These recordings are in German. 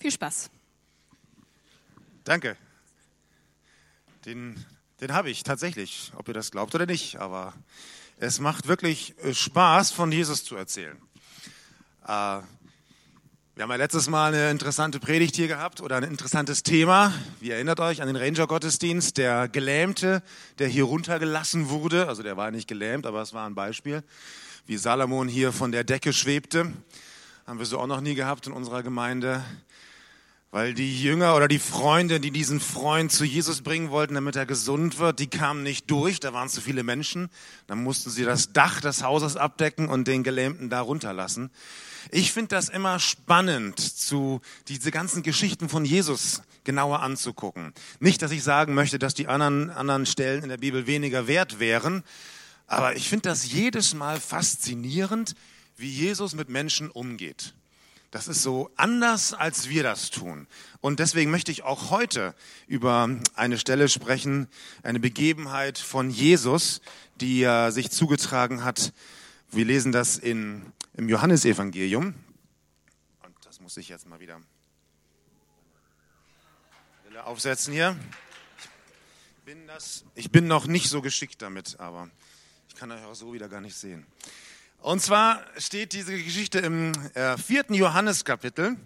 Viel Spaß. Danke. Den, den habe ich tatsächlich, ob ihr das glaubt oder nicht. Aber es macht wirklich äh, Spaß, von Jesus zu erzählen. Äh, wir haben ja letztes Mal eine interessante Predigt hier gehabt oder ein interessantes Thema. Wie erinnert euch an den Ranger-Gottesdienst, der Gelähmte, der hier runtergelassen wurde. Also der war nicht gelähmt, aber es war ein Beispiel, wie Salomon hier von der Decke schwebte. Haben wir so auch noch nie gehabt in unserer Gemeinde. Weil die Jünger oder die Freunde, die diesen Freund zu Jesus bringen wollten, damit er gesund wird, die kamen nicht durch, da waren zu viele Menschen. Dann mussten sie das Dach des Hauses abdecken und den Gelähmten da runterlassen. Ich finde das immer spannend, zu diese ganzen Geschichten von Jesus genauer anzugucken. Nicht, dass ich sagen möchte, dass die anderen, anderen Stellen in der Bibel weniger wert wären, aber ich finde das jedes Mal faszinierend, wie Jesus mit Menschen umgeht. Das ist so anders, als wir das tun. Und deswegen möchte ich auch heute über eine Stelle sprechen, eine Begebenheit von Jesus, die äh, sich zugetragen hat. Wir lesen das in, im Johannesevangelium. Und das muss ich jetzt mal wieder aufsetzen hier. Ich bin, das, ich bin noch nicht so geschickt damit, aber ich kann euch auch so wieder gar nicht sehen. Und zwar steht diese Geschichte im äh, vierten Johanneskapitel. Äh,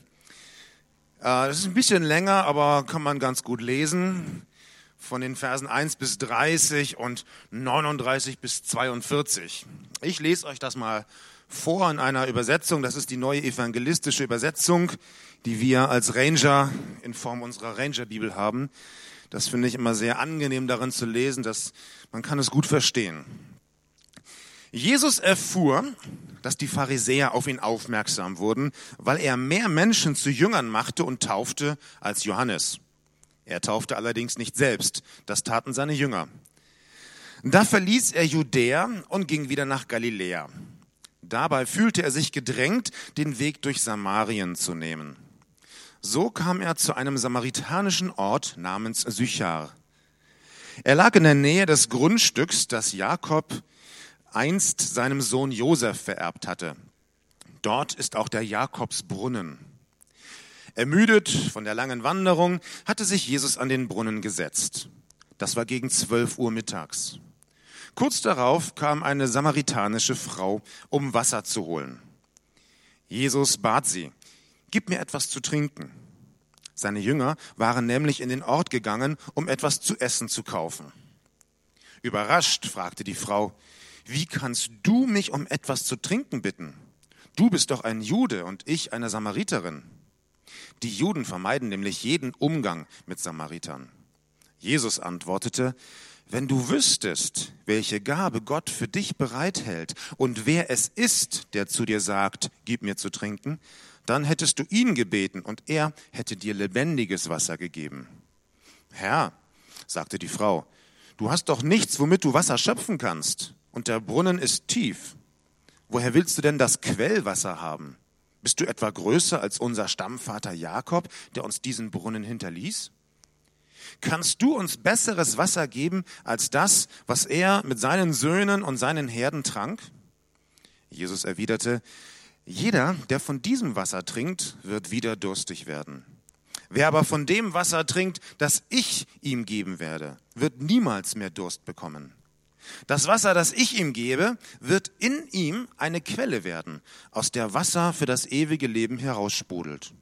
das ist ein bisschen länger, aber kann man ganz gut lesen. Von den Versen 1 bis 30 und 39 bis 42. Ich lese euch das mal vor in einer Übersetzung. Das ist die neue evangelistische Übersetzung, die wir als Ranger in Form unserer Ranger-Bibel haben. Das finde ich immer sehr angenehm darin zu lesen, dass man kann es gut verstehen. Jesus erfuhr, dass die Pharisäer auf ihn aufmerksam wurden, weil er mehr Menschen zu Jüngern machte und taufte als Johannes. Er taufte allerdings nicht selbst, das taten seine Jünger. Da verließ er Judäa und ging wieder nach Galiläa. Dabei fühlte er sich gedrängt, den Weg durch Samarien zu nehmen. So kam er zu einem samaritanischen Ort namens Sychar. Er lag in der Nähe des Grundstücks, das Jakob einst seinem Sohn Josef vererbt hatte. Dort ist auch der Jakobsbrunnen. Ermüdet von der langen Wanderung hatte sich Jesus an den Brunnen gesetzt. Das war gegen zwölf Uhr mittags. Kurz darauf kam eine samaritanische Frau, um Wasser zu holen. Jesus bat sie, gib mir etwas zu trinken. Seine Jünger waren nämlich in den Ort gegangen, um etwas zu essen zu kaufen. Überrascht fragte die Frau, wie kannst du mich um etwas zu trinken bitten? Du bist doch ein Jude und ich eine Samariterin. Die Juden vermeiden nämlich jeden Umgang mit Samaritern. Jesus antwortete, wenn du wüsstest, welche Gabe Gott für dich bereithält und wer es ist, der zu dir sagt, gib mir zu trinken, dann hättest du ihn gebeten und er hätte dir lebendiges Wasser gegeben. Herr, sagte die Frau, du hast doch nichts, womit du Wasser schöpfen kannst und der Brunnen ist tief. Woher willst du denn das Quellwasser haben? Bist du etwa größer als unser Stammvater Jakob, der uns diesen Brunnen hinterließ? Kannst du uns besseres Wasser geben als das, was er mit seinen Söhnen und seinen Herden trank? Jesus erwiderte, jeder, der von diesem Wasser trinkt, wird wieder durstig werden. Wer aber von dem Wasser trinkt, das ich ihm geben werde, wird niemals mehr Durst bekommen. Das Wasser, das ich ihm gebe, wird in ihm eine Quelle werden, aus der Wasser für das ewige Leben heraussprudelt.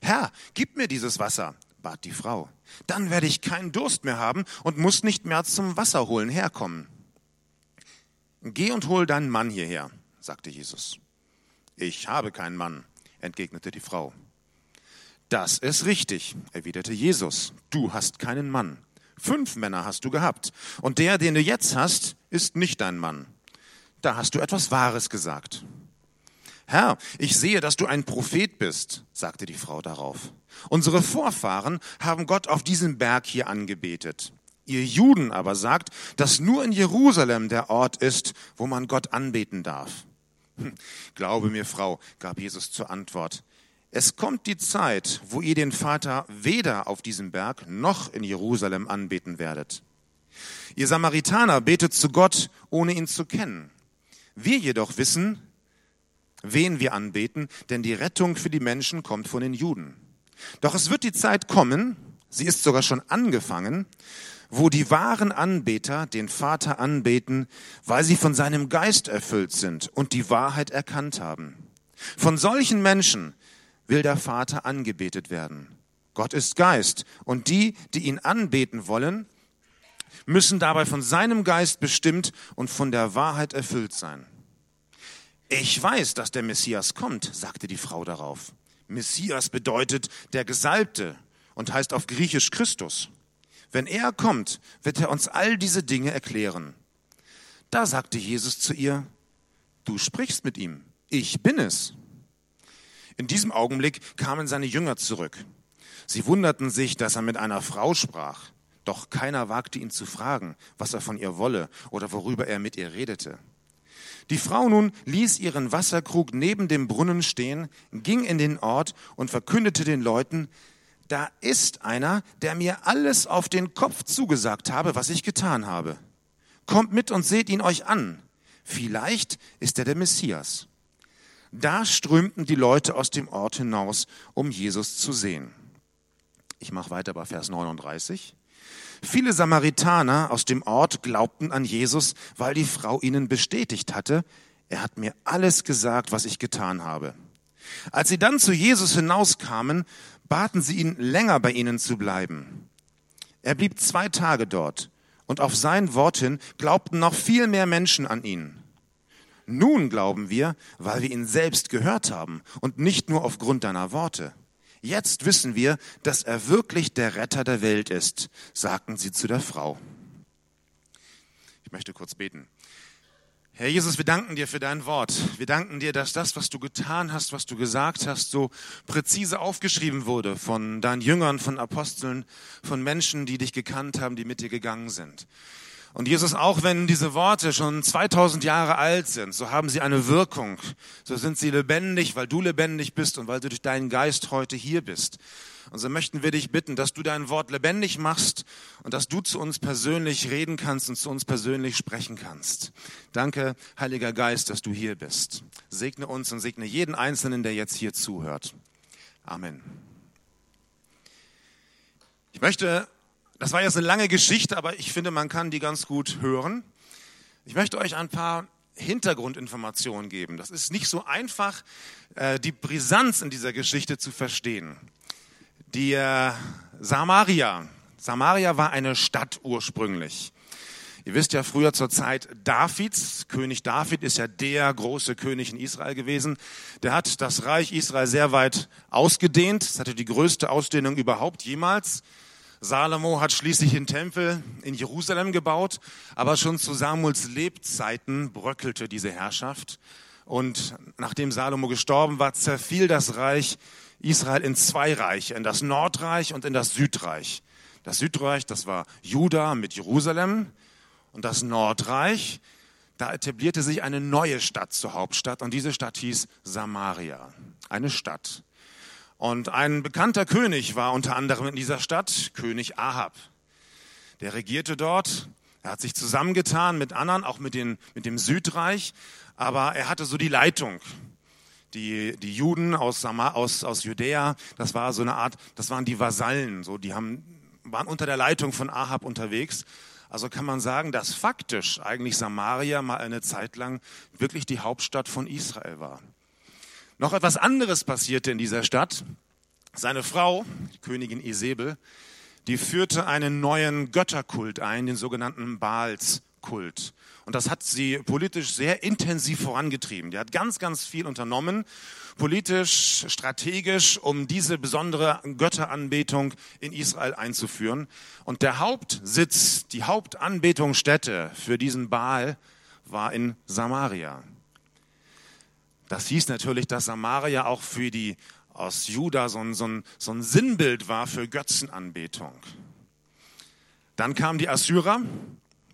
Herr, gib mir dieses Wasser, bat die Frau. Dann werde ich keinen Durst mehr haben und muss nicht mehr zum Wasserholen herkommen. Geh und hol deinen Mann hierher, sagte Jesus. Ich habe keinen Mann, entgegnete die Frau. Das ist richtig, erwiderte Jesus. Du hast keinen Mann. Fünf Männer hast du gehabt. Und der, den du jetzt hast, ist nicht dein Mann. Da hast du etwas Wahres gesagt. Herr, ich sehe, dass du ein Prophet bist, sagte die Frau darauf. Unsere Vorfahren haben Gott auf diesem Berg hier angebetet. Ihr Juden aber sagt, dass nur in Jerusalem der Ort ist, wo man Gott anbeten darf. Hm, glaube mir, Frau, gab Jesus zur Antwort, es kommt die Zeit, wo ihr den Vater weder auf diesem Berg noch in Jerusalem anbeten werdet. Ihr Samaritaner betet zu Gott, ohne ihn zu kennen. Wir jedoch wissen, wen wir anbeten, denn die Rettung für die Menschen kommt von den Juden. Doch es wird die Zeit kommen, sie ist sogar schon angefangen, wo die wahren Anbeter den Vater anbeten, weil sie von seinem Geist erfüllt sind und die Wahrheit erkannt haben. Von solchen Menschen will der Vater angebetet werden. Gott ist Geist und die, die ihn anbeten wollen, müssen dabei von seinem Geist bestimmt und von der Wahrheit erfüllt sein. Ich weiß, dass der Messias kommt, sagte die Frau darauf. Messias bedeutet der Gesalbte und heißt auf Griechisch Christus. Wenn er kommt, wird er uns all diese Dinge erklären. Da sagte Jesus zu ihr, du sprichst mit ihm, ich bin es. In diesem Augenblick kamen seine Jünger zurück. Sie wunderten sich, dass er mit einer Frau sprach, doch keiner wagte ihn zu fragen, was er von ihr wolle oder worüber er mit ihr redete. Die Frau nun ließ ihren Wasserkrug neben dem Brunnen stehen, ging in den Ort und verkündete den Leuten, da ist einer, der mir alles auf den Kopf zugesagt habe, was ich getan habe. Kommt mit und seht ihn euch an. Vielleicht ist er der Messias. Da strömten die Leute aus dem Ort hinaus, um Jesus zu sehen. Ich mache weiter bei Vers 39. Viele Samaritaner aus dem Ort glaubten an Jesus, weil die Frau ihnen bestätigt hatte, er hat mir alles gesagt, was ich getan habe. Als sie dann zu Jesus hinauskamen, baten sie ihn, länger bei ihnen zu bleiben. Er blieb zwei Tage dort, und auf sein Wort hin glaubten noch viel mehr Menschen an ihn. Nun glauben wir, weil wir ihn selbst gehört haben und nicht nur aufgrund deiner Worte. Jetzt wissen wir, dass er wirklich der Retter der Welt ist, sagten sie zu der Frau. Ich möchte kurz beten. Herr Jesus, wir danken dir für dein Wort. Wir danken dir, dass das, was du getan hast, was du gesagt hast, so präzise aufgeschrieben wurde von deinen Jüngern, von Aposteln, von Menschen, die dich gekannt haben, die mit dir gegangen sind. Und Jesus, auch wenn diese Worte schon 2000 Jahre alt sind, so haben sie eine Wirkung. So sind sie lebendig, weil du lebendig bist und weil du durch deinen Geist heute hier bist. Und so möchten wir dich bitten, dass du dein Wort lebendig machst und dass du zu uns persönlich reden kannst und zu uns persönlich sprechen kannst. Danke, Heiliger Geist, dass du hier bist. Segne uns und segne jeden Einzelnen, der jetzt hier zuhört. Amen. Ich möchte das war jetzt eine lange Geschichte, aber ich finde, man kann die ganz gut hören. Ich möchte euch ein paar Hintergrundinformationen geben. Das ist nicht so einfach, äh, die Brisanz in dieser Geschichte zu verstehen. Die äh, Samaria. Samaria war eine Stadt ursprünglich. Ihr wisst ja früher zur Zeit Davids, König David ist ja der große König in Israel gewesen. Der hat das Reich Israel sehr weit ausgedehnt. Es hatte die größte Ausdehnung überhaupt jemals. Salomo hat schließlich den Tempel in Jerusalem gebaut, aber schon zu Samuels Lebzeiten bröckelte diese Herrschaft. Und nachdem Salomo gestorben war, zerfiel das Reich Israel in zwei Reiche, in das Nordreich und in das Südreich. Das Südreich, das war Juda mit Jerusalem und das Nordreich, da etablierte sich eine neue Stadt zur Hauptstadt und diese Stadt hieß Samaria, eine Stadt. Und ein bekannter König war unter anderem in dieser Stadt, König Ahab. Der regierte dort. Er hat sich zusammengetan mit anderen, auch mit, den, mit dem Südreich, aber er hatte so die Leitung. Die, die Juden aus, aus, aus Judäa, das war so eine Art, das waren die Vasallen, so, die haben, waren unter der Leitung von Ahab unterwegs. Also kann man sagen, dass faktisch eigentlich Samaria mal eine Zeit lang wirklich die Hauptstadt von Israel war. Noch etwas anderes passierte in dieser Stadt. Seine Frau, Königin Isabel, die führte einen neuen Götterkult ein, den sogenannten Baalskult. Und das hat sie politisch sehr intensiv vorangetrieben. Die hat ganz, ganz viel unternommen, politisch, strategisch, um diese besondere Götteranbetung in Israel einzuführen. Und der Hauptsitz, die Hauptanbetungsstätte für diesen Baal war in Samaria. Das hieß natürlich, dass Samaria auch für die aus Juda so ein, so ein, so ein Sinnbild war für Götzenanbetung. Dann kamen die Assyrer,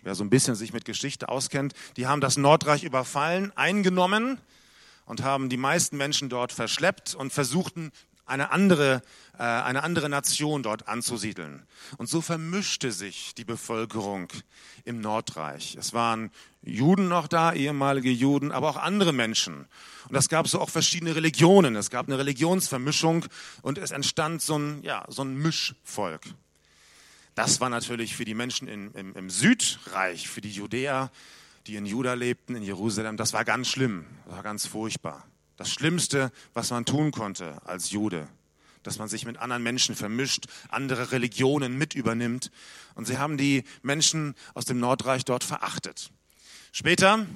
wer so ein bisschen sich mit Geschichte auskennt, die haben das Nordreich überfallen, eingenommen und haben die meisten Menschen dort verschleppt und versuchten eine andere, äh, eine andere Nation dort anzusiedeln. Und so vermischte sich die Bevölkerung im Nordreich. Es waren Juden noch da, ehemalige Juden, aber auch andere Menschen. Und es gab so auch verschiedene Religionen. Es gab eine Religionsvermischung und es entstand so ein, ja, so ein Mischvolk. Das war natürlich für die Menschen in, im, im Südreich, für die Judäer, die in Juda lebten, in Jerusalem, das war ganz schlimm, das war ganz furchtbar. Das Schlimmste, was man tun konnte als Jude, dass man sich mit anderen Menschen vermischt, andere Religionen mit übernimmt. Und sie haben die Menschen aus dem Nordreich dort verachtet. Später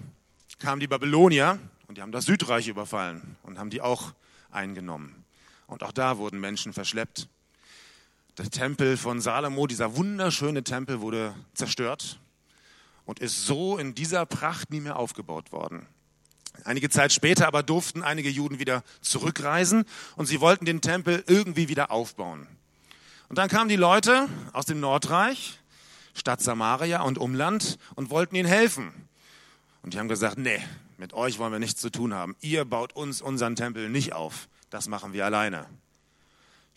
kamen die Babylonier und die haben das Südreich überfallen und haben die auch eingenommen. Und auch da wurden Menschen verschleppt. Der Tempel von Salomo, dieser wunderschöne Tempel, wurde zerstört und ist so in dieser Pracht nie mehr aufgebaut worden. Einige Zeit später aber durften einige Juden wieder zurückreisen und sie wollten den Tempel irgendwie wieder aufbauen. Und dann kamen die Leute aus dem Nordreich, Stadt Samaria und Umland und wollten ihnen helfen. Und die haben gesagt, nee, mit euch wollen wir nichts zu tun haben. Ihr baut uns unseren Tempel nicht auf. Das machen wir alleine.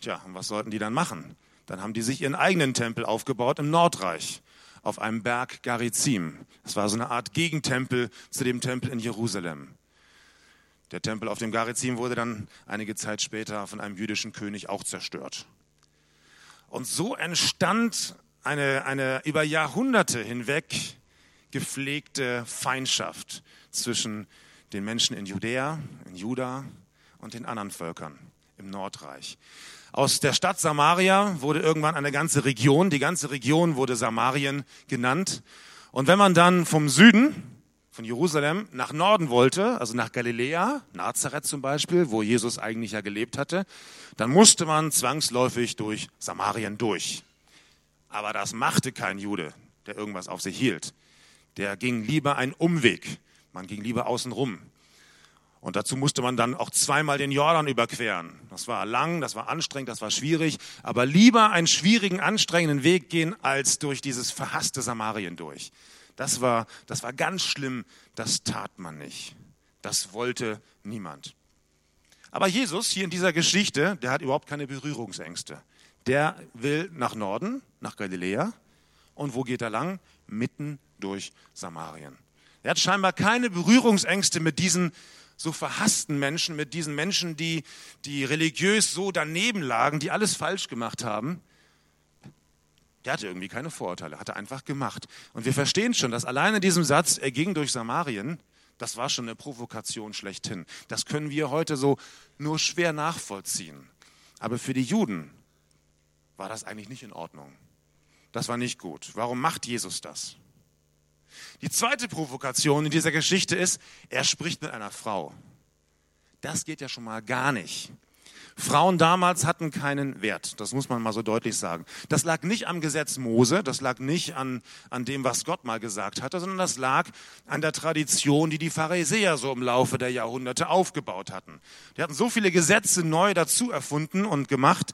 Tja, und was sollten die dann machen? Dann haben die sich ihren eigenen Tempel aufgebaut im Nordreich auf einem Berg Garizim. Das war so eine Art Gegentempel zu dem Tempel in Jerusalem. Der Tempel auf dem Garizim wurde dann einige Zeit später von einem jüdischen König auch zerstört. Und so entstand eine, eine über Jahrhunderte hinweg gepflegte Feindschaft zwischen den Menschen in Judäa, in Juda und den anderen Völkern im Nordreich. Aus der Stadt Samaria wurde irgendwann eine ganze Region. Die ganze Region wurde Samarien genannt. Und wenn man dann vom Süden, von Jerusalem, nach Norden wollte, also nach Galiläa, Nazareth zum Beispiel, wo Jesus eigentlich ja gelebt hatte, dann musste man zwangsläufig durch Samarien durch. Aber das machte kein Jude, der irgendwas auf sich hielt. Der ging lieber einen Umweg. Man ging lieber außen rum. Und dazu musste man dann auch zweimal den Jordan überqueren. Das war lang, das war anstrengend, das war schwierig. Aber lieber einen schwierigen, anstrengenden Weg gehen, als durch dieses verhasste Samarien durch. Das war, das war ganz schlimm. Das tat man nicht. Das wollte niemand. Aber Jesus hier in dieser Geschichte, der hat überhaupt keine Berührungsängste. Der will nach Norden, nach Galiläa. Und wo geht er lang? Mitten durch Samarien. Er hat scheinbar keine Berührungsängste mit diesen so verhassten Menschen, mit diesen Menschen, die, die religiös so daneben lagen, die alles falsch gemacht haben, der hatte irgendwie keine Vorurteile, hat er einfach gemacht. Und wir verstehen schon, dass alleine diesem Satz, er ging durch Samarien, das war schon eine Provokation schlechthin. Das können wir heute so nur schwer nachvollziehen. Aber für die Juden war das eigentlich nicht in Ordnung. Das war nicht gut. Warum macht Jesus das? Die zweite Provokation in dieser Geschichte ist, er spricht mit einer Frau. Das geht ja schon mal gar nicht. Frauen damals hatten keinen Wert, das muss man mal so deutlich sagen. Das lag nicht am Gesetz Mose, das lag nicht an, an dem, was Gott mal gesagt hatte, sondern das lag an der Tradition, die die Pharisäer so im Laufe der Jahrhunderte aufgebaut hatten. Die hatten so viele Gesetze neu dazu erfunden und gemacht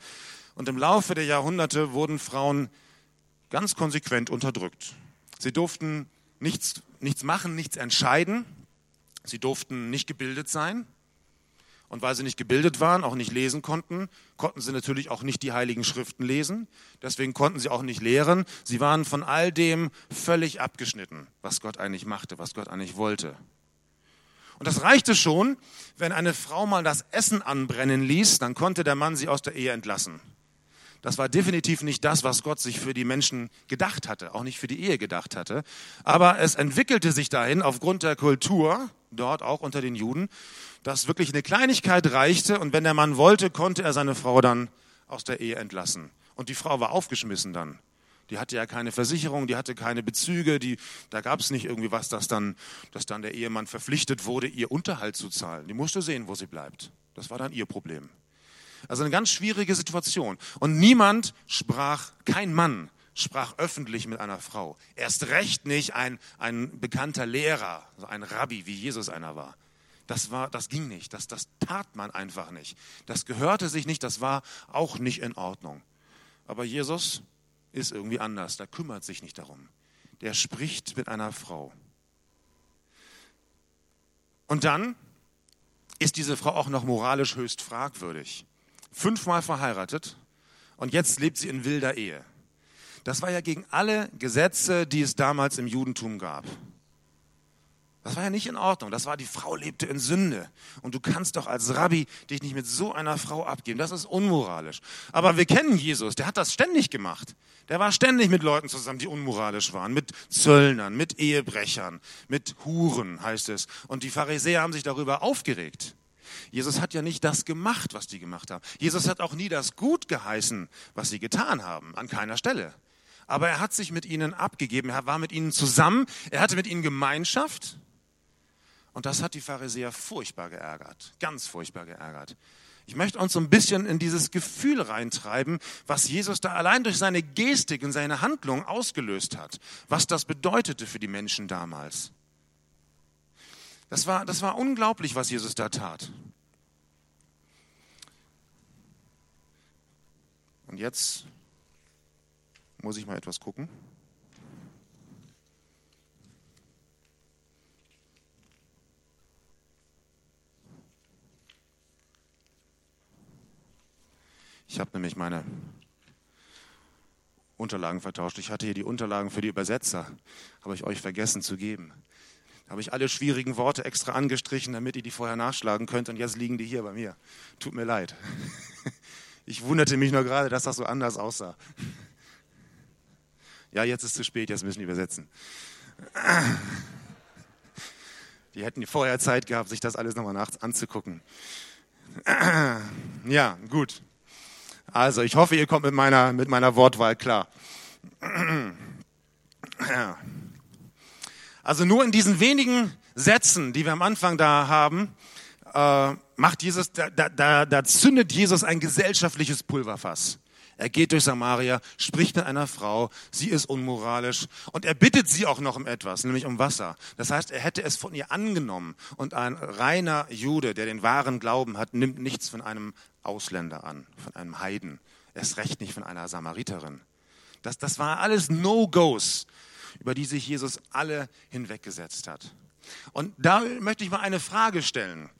und im Laufe der Jahrhunderte wurden Frauen ganz konsequent unterdrückt. Sie durften nichts, nichts machen, nichts entscheiden. Sie durften nicht gebildet sein. Und weil sie nicht gebildet waren, auch nicht lesen konnten, konnten sie natürlich auch nicht die heiligen Schriften lesen. Deswegen konnten sie auch nicht lehren. Sie waren von all dem völlig abgeschnitten, was Gott eigentlich machte, was Gott eigentlich wollte. Und das reichte schon, wenn eine Frau mal das Essen anbrennen ließ, dann konnte der Mann sie aus der Ehe entlassen. Das war definitiv nicht das, was Gott sich für die Menschen gedacht hatte, auch nicht für die Ehe gedacht hatte. Aber es entwickelte sich dahin aufgrund der Kultur, dort auch unter den Juden, dass wirklich eine Kleinigkeit reichte und wenn der Mann wollte, konnte er seine Frau dann aus der Ehe entlassen. Und die Frau war aufgeschmissen dann. Die hatte ja keine Versicherung, die hatte keine Bezüge, die, da gab es nicht irgendwie was, dass dann, dass dann der Ehemann verpflichtet wurde, ihr Unterhalt zu zahlen. Die musste sehen, wo sie bleibt. Das war dann ihr Problem. Also eine ganz schwierige Situation. Und niemand sprach, kein Mann sprach öffentlich mit einer Frau. Erst recht nicht ein, ein bekannter Lehrer, ein Rabbi, wie Jesus einer war. Das, war, das ging nicht, das, das tat man einfach nicht. Das gehörte sich nicht, das war auch nicht in Ordnung. Aber Jesus ist irgendwie anders, der kümmert sich nicht darum. Der spricht mit einer Frau. Und dann ist diese Frau auch noch moralisch höchst fragwürdig. Fünfmal verheiratet und jetzt lebt sie in wilder Ehe. Das war ja gegen alle Gesetze, die es damals im Judentum gab. Das war ja nicht in Ordnung. Das war, die Frau lebte in Sünde. Und du kannst doch als Rabbi dich nicht mit so einer Frau abgeben. Das ist unmoralisch. Aber wir kennen Jesus. Der hat das ständig gemacht. Der war ständig mit Leuten zusammen, die unmoralisch waren. Mit Zöllnern, mit Ehebrechern, mit Huren, heißt es. Und die Pharisäer haben sich darüber aufgeregt. Jesus hat ja nicht das gemacht, was die gemacht haben. Jesus hat auch nie das gut geheißen, was sie getan haben. An keiner Stelle. Aber er hat sich mit ihnen abgegeben. Er war mit ihnen zusammen. Er hatte mit ihnen Gemeinschaft. Und das hat die Pharisäer furchtbar geärgert, ganz furchtbar geärgert. Ich möchte uns so ein bisschen in dieses Gefühl reintreiben, was Jesus da allein durch seine Gestik und seine Handlung ausgelöst hat, was das bedeutete für die Menschen damals. Das war, das war unglaublich, was Jesus da tat. Und jetzt muss ich mal etwas gucken. Ich habe nämlich meine Unterlagen vertauscht. Ich hatte hier die Unterlagen für die Übersetzer, habe ich euch vergessen zu geben. Habe ich alle schwierigen Worte extra angestrichen, damit ihr die vorher nachschlagen könnt. Und jetzt liegen die hier bei mir. Tut mir leid. Ich wunderte mich nur gerade, dass das so anders aussah. Ja, jetzt ist zu spät, jetzt müssen die übersetzen. Die hätten vorher Zeit gehabt, sich das alles nochmal nachts anzugucken. Ja, gut. Also, ich hoffe, ihr kommt mit meiner, mit meiner Wortwahl klar. Also nur in diesen wenigen Sätzen, die wir am Anfang da haben, äh, macht Jesus, da, da, da zündet Jesus ein gesellschaftliches Pulverfass. Er geht durch Samaria, spricht mit einer Frau, sie ist unmoralisch und er bittet sie auch noch um etwas, nämlich um Wasser. Das heißt, er hätte es von ihr angenommen und ein reiner Jude, der den wahren Glauben hat, nimmt nichts von einem Ausländer an, von einem Heiden, erst recht nicht von einer Samariterin. Das, das war alles No-Gos, über die sich Jesus alle hinweggesetzt hat. Und da möchte ich mal eine Frage stellen.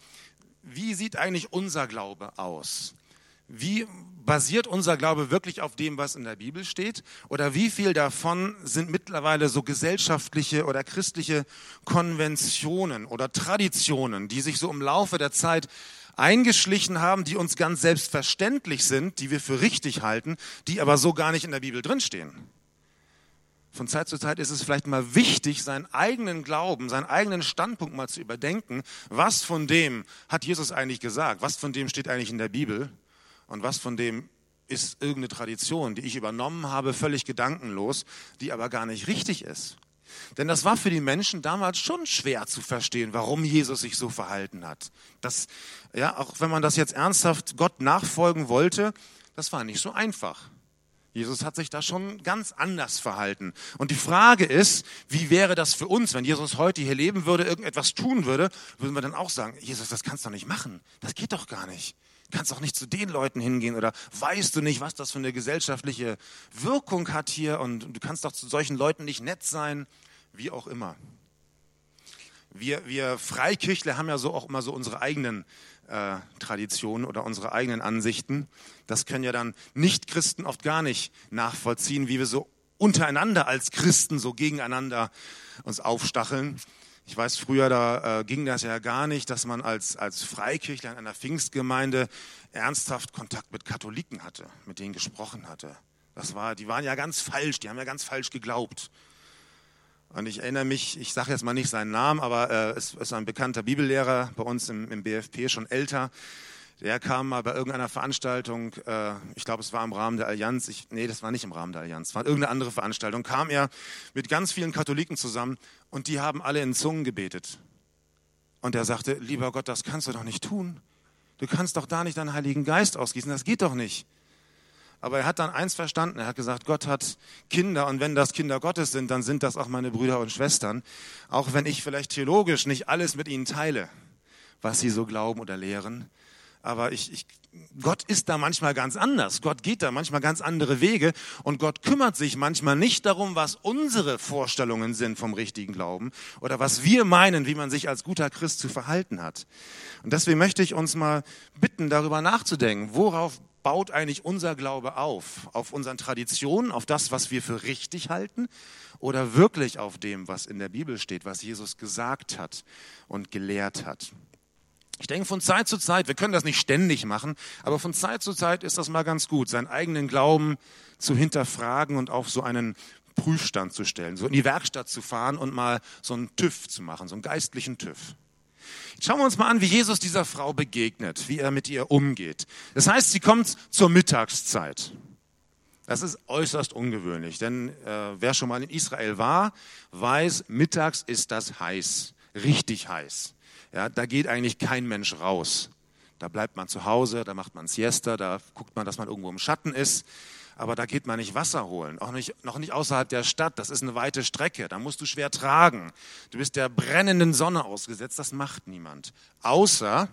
Wie sieht eigentlich unser Glaube aus? Wie basiert unser Glaube wirklich auf dem, was in der Bibel steht? Oder wie viel davon sind mittlerweile so gesellschaftliche oder christliche Konventionen oder Traditionen, die sich so im Laufe der Zeit eingeschlichen haben, die uns ganz selbstverständlich sind, die wir für richtig halten, die aber so gar nicht in der Bibel drinstehen. Von Zeit zu Zeit ist es vielleicht mal wichtig, seinen eigenen Glauben, seinen eigenen Standpunkt mal zu überdenken. Was von dem hat Jesus eigentlich gesagt? Was von dem steht eigentlich in der Bibel? Und was von dem ist irgendeine Tradition, die ich übernommen habe, völlig gedankenlos, die aber gar nicht richtig ist? Denn das war für die Menschen damals schon schwer zu verstehen, warum Jesus sich so verhalten hat. Das, ja, auch wenn man das jetzt ernsthaft Gott nachfolgen wollte, das war nicht so einfach. Jesus hat sich da schon ganz anders verhalten. Und die Frage ist, wie wäre das für uns, wenn Jesus heute hier leben würde, irgendetwas tun würde, würden wir dann auch sagen, Jesus, das kannst du doch nicht machen. Das geht doch gar nicht. Du kannst doch nicht zu den Leuten hingehen oder weißt du nicht, was das für eine gesellschaftliche Wirkung hat hier und du kannst doch zu solchen Leuten nicht nett sein wie auch immer. Wir, wir Freikirchler haben ja so auch immer so unsere eigenen äh, Traditionen oder unsere eigenen Ansichten. Das können ja dann Nicht-Christen oft gar nicht nachvollziehen, wie wir so untereinander als Christen so gegeneinander uns aufstacheln. Ich weiß, früher da äh, ging das ja gar nicht, dass man als, als Freikirchler in einer Pfingstgemeinde ernsthaft Kontakt mit Katholiken hatte, mit denen gesprochen hatte. Das war, die waren ja ganz falsch, die haben ja ganz falsch geglaubt. Und ich erinnere mich, ich sage jetzt mal nicht seinen Namen, aber äh, es ist ein bekannter Bibellehrer bei uns im, im BFP, schon älter. Der kam mal bei irgendeiner Veranstaltung, äh, ich glaube, es war im Rahmen der Allianz, ich, nee, das war nicht im Rahmen der Allianz, es war irgendeine andere Veranstaltung, kam er mit ganz vielen Katholiken zusammen und die haben alle in Zungen gebetet. Und er sagte, lieber Gott, das kannst du doch nicht tun. Du kannst doch da nicht deinen Heiligen Geist ausgießen, das geht doch nicht. Aber er hat dann eins verstanden. Er hat gesagt, Gott hat Kinder und wenn das Kinder Gottes sind, dann sind das auch meine Brüder und Schwestern. Auch wenn ich vielleicht theologisch nicht alles mit ihnen teile, was sie so glauben oder lehren. aber ich, ich, Gott ist da manchmal ganz anders. Gott geht da manchmal ganz andere Wege und Gott kümmert sich manchmal nicht darum, was unsere Vorstellungen sind vom richtigen Glauben oder was wir meinen, wie man sich als guter Christ zu verhalten hat. Und deswegen möchte ich uns mal bitten, darüber nachzudenken, worauf baut eigentlich unser Glaube auf? Auf unseren Traditionen, auf das, was wir für richtig halten oder wirklich auf dem, was in der Bibel steht, was Jesus gesagt hat und gelehrt hat? Ich denke, von Zeit zu Zeit, wir können das nicht ständig machen, aber von Zeit zu Zeit ist das mal ganz gut, seinen eigenen Glauben zu hinterfragen und auf so einen Prüfstand zu stellen, so in die Werkstatt zu fahren und mal so einen TÜV zu machen, so einen geistlichen TÜV. Schauen wir uns mal an, wie Jesus dieser Frau begegnet, wie er mit ihr umgeht. Das heißt, sie kommt zur Mittagszeit. Das ist äußerst ungewöhnlich, denn äh, wer schon mal in Israel war, weiß, mittags ist das heiß, richtig heiß. Ja, da geht eigentlich kein Mensch raus. Da bleibt man zu Hause, da macht man Siesta, da guckt man, dass man irgendwo im Schatten ist. Aber da geht man nicht Wasser holen, auch nicht, noch nicht außerhalb der Stadt. Das ist eine weite Strecke, da musst du schwer tragen. Du bist der brennenden Sonne ausgesetzt, das macht niemand. Außer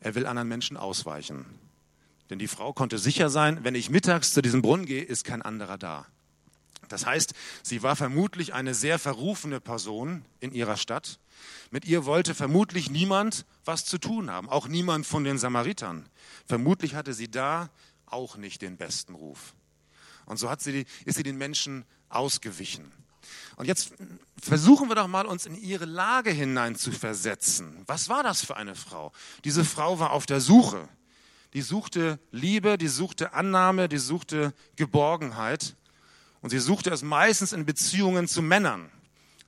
er will anderen Menschen ausweichen. Denn die Frau konnte sicher sein, wenn ich mittags zu diesem Brunnen gehe, ist kein anderer da. Das heißt, sie war vermutlich eine sehr verrufene Person in ihrer Stadt. Mit ihr wollte vermutlich niemand was zu tun haben, auch niemand von den Samaritern. Vermutlich hatte sie da auch nicht den besten Ruf. Und so hat sie, ist sie den Menschen ausgewichen. Und jetzt versuchen wir doch mal, uns in ihre Lage hinein zu versetzen. Was war das für eine Frau? Diese Frau war auf der Suche. Die suchte Liebe, die suchte Annahme, die suchte Geborgenheit. Und sie suchte es meistens in Beziehungen zu Männern.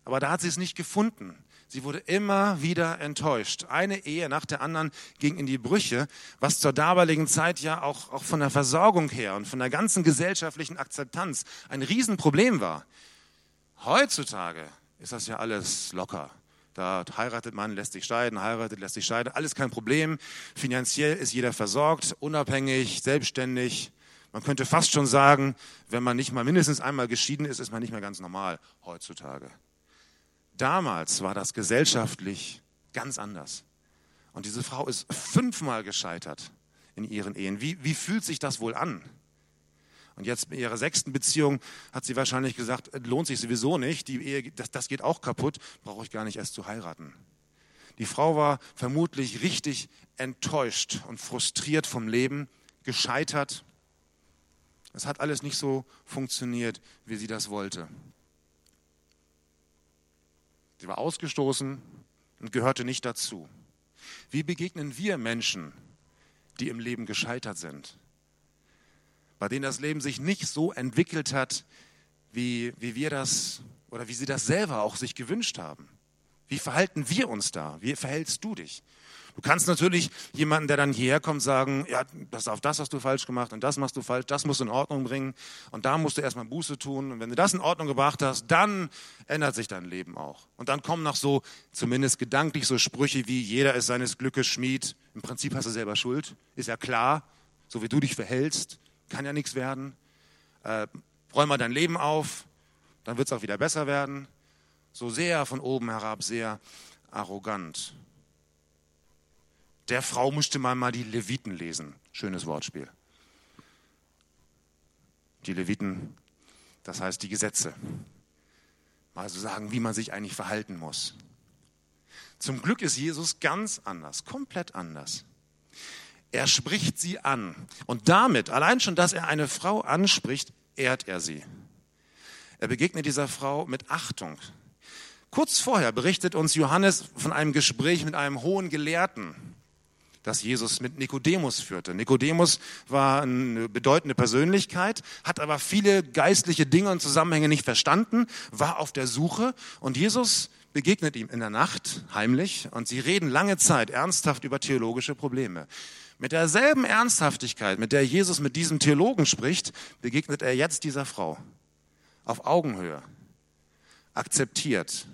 Aber da hat sie es nicht gefunden. Sie wurde immer wieder enttäuscht. Eine Ehe nach der anderen ging in die Brüche, was zur damaligen Zeit ja auch, auch von der Versorgung her und von der ganzen gesellschaftlichen Akzeptanz ein Riesenproblem war. Heutzutage ist das ja alles locker. Da heiratet man, lässt sich scheiden, heiratet, lässt sich scheiden, alles kein Problem. Finanziell ist jeder versorgt, unabhängig, selbstständig. Man könnte fast schon sagen, wenn man nicht mal mindestens einmal geschieden ist, ist man nicht mehr ganz normal heutzutage. Damals war das gesellschaftlich ganz anders. Und diese Frau ist fünfmal gescheitert in ihren Ehen. Wie, wie fühlt sich das wohl an? Und jetzt in ihrer sechsten Beziehung hat sie wahrscheinlich gesagt, lohnt sich sowieso nicht, die Ehe, das, das geht auch kaputt, brauche ich gar nicht erst zu heiraten. Die Frau war vermutlich richtig enttäuscht und frustriert vom Leben, gescheitert es hat alles nicht so funktioniert, wie sie das wollte. Sie war ausgestoßen und gehörte nicht dazu. Wie begegnen wir Menschen, die im Leben gescheitert sind? Bei denen das Leben sich nicht so entwickelt hat, wie, wie wir das oder wie sie das selber auch sich gewünscht haben. Wie verhalten wir uns da? Wie verhältst du dich? Du kannst natürlich jemanden, der dann hierher kommt, sagen, ja, das auf das hast du falsch gemacht und das machst du falsch, das musst du in Ordnung bringen und da musst du erstmal Buße tun. Und wenn du das in Ordnung gebracht hast, dann ändert sich dein Leben auch. Und dann kommen noch so, zumindest gedanklich, so Sprüche wie, jeder ist seines Glückes Schmied. Im Prinzip hast du selber Schuld, ist ja klar. So wie du dich verhältst, kann ja nichts werden. Äh, räum mal dein Leben auf, dann wird es auch wieder besser werden. So sehr von oben herab, sehr arrogant. Der Frau musste man mal die Leviten lesen. Schönes Wortspiel. Die Leviten, das heißt die Gesetze. Mal so sagen, wie man sich eigentlich verhalten muss. Zum Glück ist Jesus ganz anders, komplett anders. Er spricht sie an. Und damit, allein schon, dass er eine Frau anspricht, ehrt er sie. Er begegnet dieser Frau mit Achtung. Kurz vorher berichtet uns Johannes von einem Gespräch mit einem hohen Gelehrten das Jesus mit Nikodemus führte. Nikodemus war eine bedeutende Persönlichkeit, hat aber viele geistliche Dinge und Zusammenhänge nicht verstanden, war auf der Suche und Jesus begegnet ihm in der Nacht heimlich und sie reden lange Zeit ernsthaft über theologische Probleme. Mit derselben Ernsthaftigkeit, mit der Jesus mit diesem Theologen spricht, begegnet er jetzt dieser Frau. Auf Augenhöhe. Akzeptiert.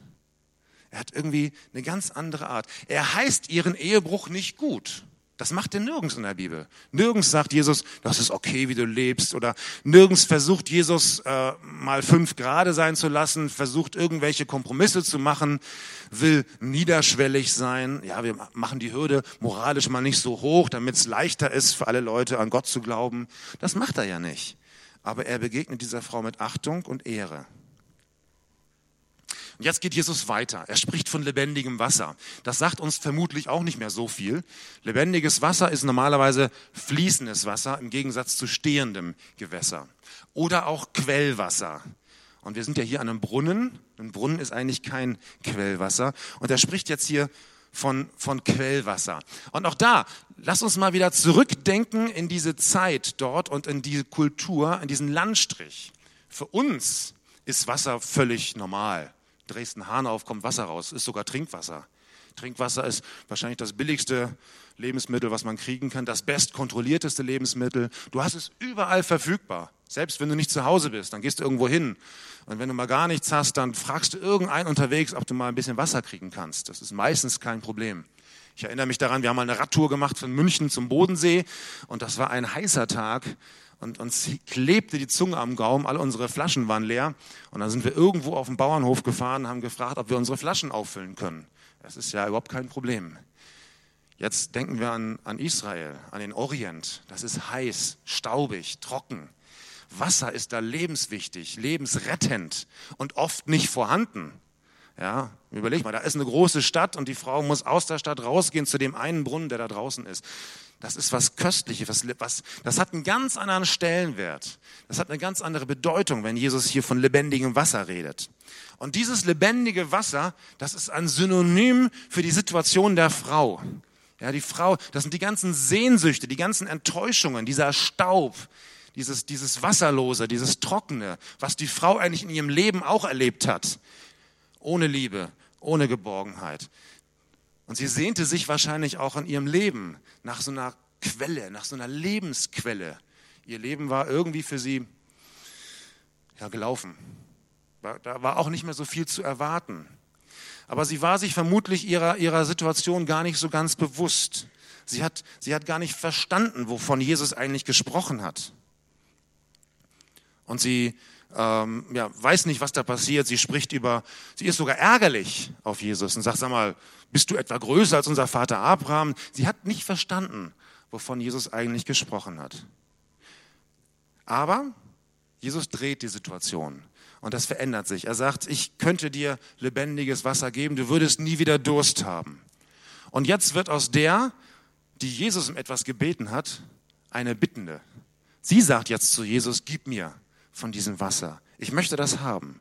Er hat irgendwie eine ganz andere Art. Er heißt ihren Ehebruch nicht gut. Das macht er nirgends in der Bibel. Nirgends sagt Jesus, das ist okay, wie du lebst. Oder nirgends versucht Jesus äh, mal fünf Grade sein zu lassen, versucht irgendwelche Kompromisse zu machen, will niederschwellig sein. Ja, wir machen die Hürde moralisch mal nicht so hoch, damit es leichter ist für alle Leute an Gott zu glauben. Das macht er ja nicht. Aber er begegnet dieser Frau mit Achtung und Ehre. Und jetzt geht Jesus weiter. Er spricht von lebendigem Wasser. Das sagt uns vermutlich auch nicht mehr so viel. Lebendiges Wasser ist normalerweise fließendes Wasser im Gegensatz zu stehendem Gewässer. Oder auch Quellwasser. Und wir sind ja hier an einem Brunnen. Ein Brunnen ist eigentlich kein Quellwasser. Und er spricht jetzt hier von, von Quellwasser. Und auch da, lass uns mal wieder zurückdenken in diese Zeit dort und in diese Kultur, in diesen Landstrich. Für uns ist Wasser völlig normal drehst einen Hahn auf, kommt Wasser raus, ist sogar Trinkwasser. Trinkwasser ist wahrscheinlich das billigste Lebensmittel, was man kriegen kann, das bestkontrollierteste Lebensmittel. Du hast es überall verfügbar. Selbst wenn du nicht zu Hause bist, dann gehst du irgendwo hin. Und wenn du mal gar nichts hast, dann fragst du irgendeinen unterwegs, ob du mal ein bisschen Wasser kriegen kannst. Das ist meistens kein Problem. Ich erinnere mich daran, wir haben mal eine Radtour gemacht von München zum Bodensee und das war ein heißer Tag und uns klebte die Zunge am Gaumen, alle unsere Flaschen waren leer. Und dann sind wir irgendwo auf den Bauernhof gefahren, haben gefragt, ob wir unsere Flaschen auffüllen können. Das ist ja überhaupt kein Problem. Jetzt denken wir an, an Israel, an den Orient. Das ist heiß, staubig, trocken. Wasser ist da lebenswichtig, lebensrettend und oft nicht vorhanden. Ja, überleg mal, da ist eine große Stadt und die Frau muss aus der Stadt rausgehen zu dem einen Brunnen, der da draußen ist. Das ist was Köstliches, was, was, das hat einen ganz anderen Stellenwert. Das hat eine ganz andere Bedeutung, wenn Jesus hier von lebendigem Wasser redet. Und dieses lebendige Wasser, das ist ein Synonym für die Situation der Frau. Ja, die Frau, das sind die ganzen Sehnsüchte, die ganzen Enttäuschungen, dieser Staub, dieses, dieses Wasserlose, dieses Trockene, was die Frau eigentlich in ihrem Leben auch erlebt hat. Ohne Liebe, ohne Geborgenheit. Und sie sehnte sich wahrscheinlich auch in ihrem Leben nach so einer Quelle, nach so einer Lebensquelle. Ihr Leben war irgendwie für sie ja, gelaufen. Da war auch nicht mehr so viel zu erwarten. Aber sie war sich vermutlich ihrer, ihrer Situation gar nicht so ganz bewusst. Sie hat, sie hat gar nicht verstanden, wovon Jesus eigentlich gesprochen hat. Und sie ähm, ja, weiß nicht, was da passiert. Sie spricht über, sie ist sogar ärgerlich auf Jesus und sagt, sag mal, bist du etwa größer als unser Vater Abraham? Sie hat nicht verstanden, wovon Jesus eigentlich gesprochen hat. Aber Jesus dreht die Situation und das verändert sich. Er sagt, ich könnte dir lebendiges Wasser geben, du würdest nie wieder Durst haben. Und jetzt wird aus der, die Jesus um etwas gebeten hat, eine Bittende. Sie sagt jetzt zu Jesus, gib mir von diesem Wasser. Ich möchte das haben.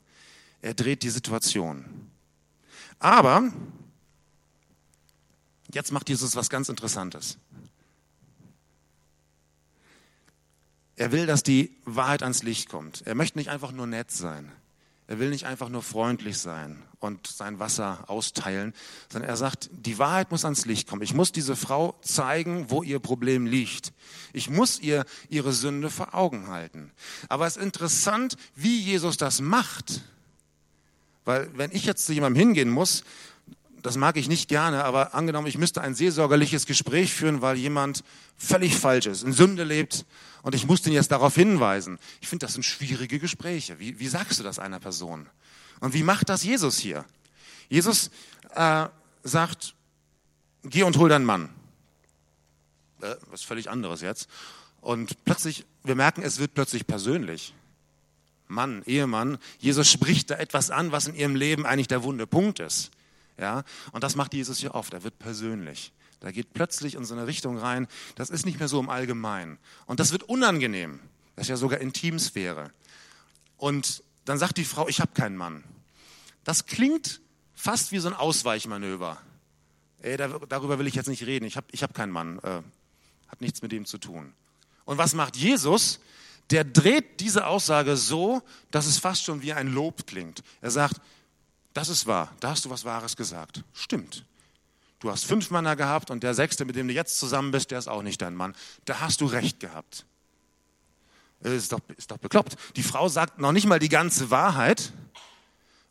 Er dreht die Situation. Aber jetzt macht Jesus was ganz Interessantes. Er will, dass die Wahrheit ans Licht kommt. Er möchte nicht einfach nur nett sein. Er will nicht einfach nur freundlich sein und sein Wasser austeilen, sondern er sagt, die Wahrheit muss ans Licht kommen. Ich muss diese Frau zeigen, wo ihr Problem liegt. Ich muss ihr ihre Sünde vor Augen halten. Aber es ist interessant, wie Jesus das macht. Weil wenn ich jetzt zu jemandem hingehen muss, das mag ich nicht gerne, aber angenommen, ich müsste ein seelsorgerliches Gespräch führen, weil jemand völlig falsch ist, in Sünde lebt und ich muss den jetzt darauf hinweisen. Ich finde, das sind schwierige Gespräche. Wie, wie sagst du das einer Person? Und wie macht das Jesus hier? Jesus äh, sagt, geh und hol deinen Mann. Äh, was völlig anderes jetzt. Und plötzlich, wir merken, es wird plötzlich persönlich. Mann, Ehemann, Jesus spricht da etwas an, was in ihrem Leben eigentlich der wunde Punkt ist. Ja? Und das macht Jesus hier oft. Er wird persönlich. Da geht plötzlich in so eine Richtung rein. Das ist nicht mehr so im Allgemeinen. Und das wird unangenehm. Das ist ja sogar Intimsphäre. Und dann sagt die Frau, ich habe keinen Mann. Das klingt fast wie so ein Ausweichmanöver. Ey, darüber will ich jetzt nicht reden. Ich habe ich hab keinen Mann. Äh, hat nichts mit dem zu tun. Und was macht Jesus? Der dreht diese Aussage so, dass es fast schon wie ein Lob klingt. Er sagt, das ist wahr. Da hast du was Wahres gesagt. Stimmt. Du hast fünf Männer gehabt und der sechste, mit dem du jetzt zusammen bist, der ist auch nicht dein Mann. Da hast du recht gehabt. Ist doch, ist doch bekloppt. Die Frau sagt noch nicht mal die ganze Wahrheit.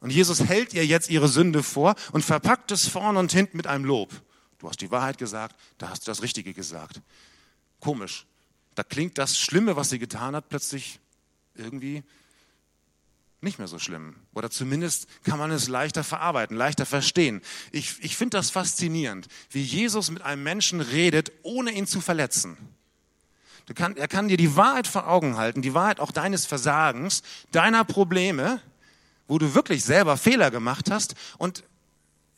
Und Jesus hält ihr jetzt ihre Sünde vor und verpackt es vorn und hinten mit einem Lob. du hast die Wahrheit gesagt, da hast du das Richtige gesagt. Komisch. Da klingt das Schlimme, was sie getan hat, plötzlich irgendwie nicht mehr so schlimm. Oder zumindest kann man es leichter verarbeiten, leichter verstehen. Ich, ich finde das faszinierend, wie Jesus mit einem Menschen redet, ohne ihn zu verletzen. Kann, er kann dir die Wahrheit vor Augen halten, die Wahrheit auch deines Versagens, deiner Probleme, wo du wirklich selber Fehler gemacht hast und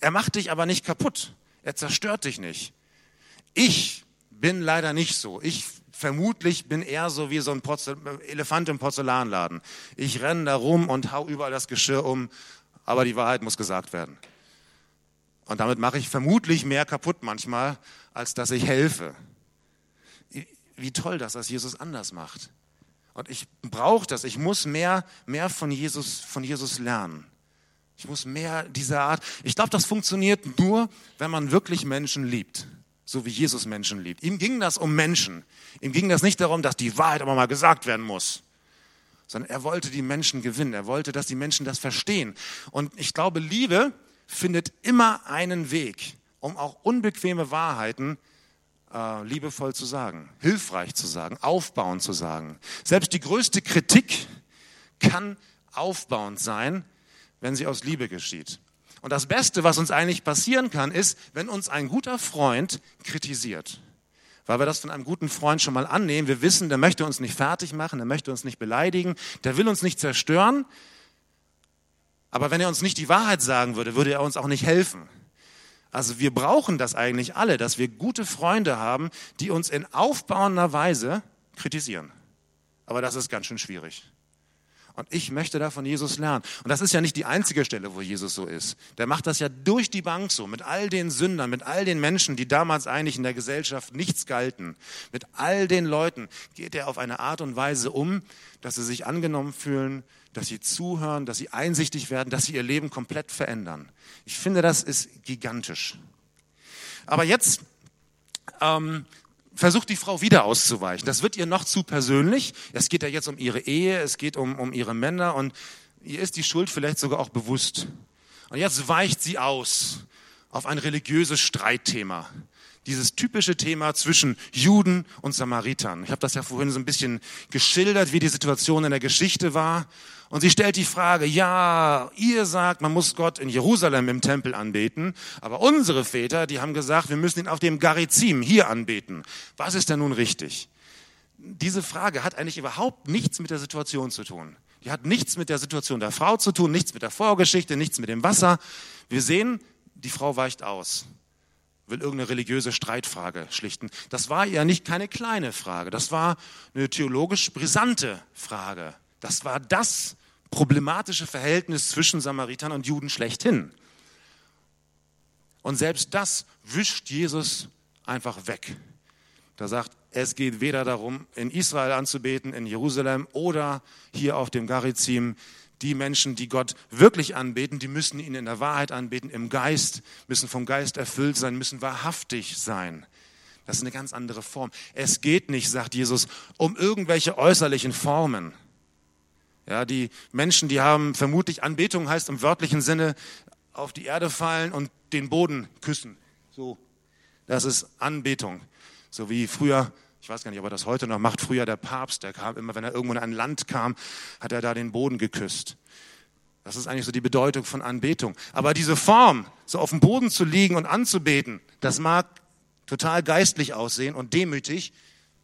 er macht dich aber nicht kaputt. Er zerstört dich nicht. Ich bin leider nicht so. Ich vermutlich bin eher so wie so ein Porzel Elefant im Porzellanladen. Ich renne da rum und hau überall das Geschirr um, aber die Wahrheit muss gesagt werden. Und damit mache ich vermutlich mehr kaputt manchmal, als dass ich helfe. Wie toll, dass das Jesus anders macht. Und ich brauche das. Ich muss mehr, mehr von Jesus, von Jesus lernen. Ich muss mehr dieser Art. Ich glaube, das funktioniert nur, wenn man wirklich Menschen liebt so wie Jesus Menschen liebt. Ihm ging das um Menschen. Ihm ging das nicht darum, dass die Wahrheit aber mal gesagt werden muss, sondern er wollte die Menschen gewinnen. Er wollte, dass die Menschen das verstehen. Und ich glaube, Liebe findet immer einen Weg, um auch unbequeme Wahrheiten äh, liebevoll zu sagen, hilfreich zu sagen, aufbauend zu sagen. Selbst die größte Kritik kann aufbauend sein, wenn sie aus Liebe geschieht. Und das Beste, was uns eigentlich passieren kann, ist, wenn uns ein guter Freund kritisiert. Weil wir das von einem guten Freund schon mal annehmen. Wir wissen, der möchte uns nicht fertig machen, der möchte uns nicht beleidigen, der will uns nicht zerstören. Aber wenn er uns nicht die Wahrheit sagen würde, würde er uns auch nicht helfen. Also wir brauchen das eigentlich alle, dass wir gute Freunde haben, die uns in aufbauender Weise kritisieren. Aber das ist ganz schön schwierig. Und ich möchte da von Jesus lernen. Und das ist ja nicht die einzige Stelle, wo Jesus so ist. Der macht das ja durch die Bank so, mit all den Sündern, mit all den Menschen, die damals eigentlich in der Gesellschaft nichts galten. Mit all den Leuten geht er auf eine Art und Weise um, dass sie sich angenommen fühlen, dass sie zuhören, dass sie einsichtig werden, dass sie ihr Leben komplett verändern. Ich finde, das ist gigantisch. Aber jetzt ähm, versucht die Frau wieder auszuweichen. Das wird ihr noch zu persönlich. Es geht ja jetzt um ihre Ehe, es geht um, um ihre Männer und ihr ist die Schuld vielleicht sogar auch bewusst. Und jetzt weicht sie aus auf ein religiöses Streitthema. Dieses typische Thema zwischen Juden und Samaritern. Ich habe das ja vorhin so ein bisschen geschildert, wie die Situation in der Geschichte war. Und sie stellt die Frage, ja, ihr sagt, man muss Gott in Jerusalem im Tempel anbeten, aber unsere Väter, die haben gesagt, wir müssen ihn auf dem Garizim hier anbeten. Was ist denn nun richtig? Diese Frage hat eigentlich überhaupt nichts mit der Situation zu tun. Die hat nichts mit der Situation der Frau zu tun, nichts mit der Vorgeschichte, nichts mit dem Wasser. Wir sehen, die Frau weicht aus will irgendeine religiöse Streitfrage schlichten. Das war ja nicht keine kleine Frage, das war eine theologisch brisante Frage. Das war das problematische Verhältnis zwischen Samaritern und Juden schlechthin. Und selbst das wischt Jesus einfach weg. Da sagt, es geht weder darum, in Israel anzubeten, in Jerusalem oder hier auf dem Garizim. Die Menschen, die Gott wirklich anbeten, die müssen ihn in der Wahrheit anbeten, im Geist, müssen vom Geist erfüllt sein, müssen wahrhaftig sein. Das ist eine ganz andere Form. Es geht nicht, sagt Jesus, um irgendwelche äußerlichen Formen. Ja, die Menschen, die haben vermutlich Anbetung heißt im wörtlichen Sinne auf die Erde fallen und den Boden küssen. So, das ist Anbetung. So wie früher, ich weiß gar nicht, ob er das heute noch macht, früher der Papst, der kam immer, wenn er irgendwo in ein Land kam, hat er da den Boden geküsst. Das ist eigentlich so die Bedeutung von Anbetung. Aber diese Form, so auf dem Boden zu liegen und anzubeten, das mag total geistlich aussehen und demütig,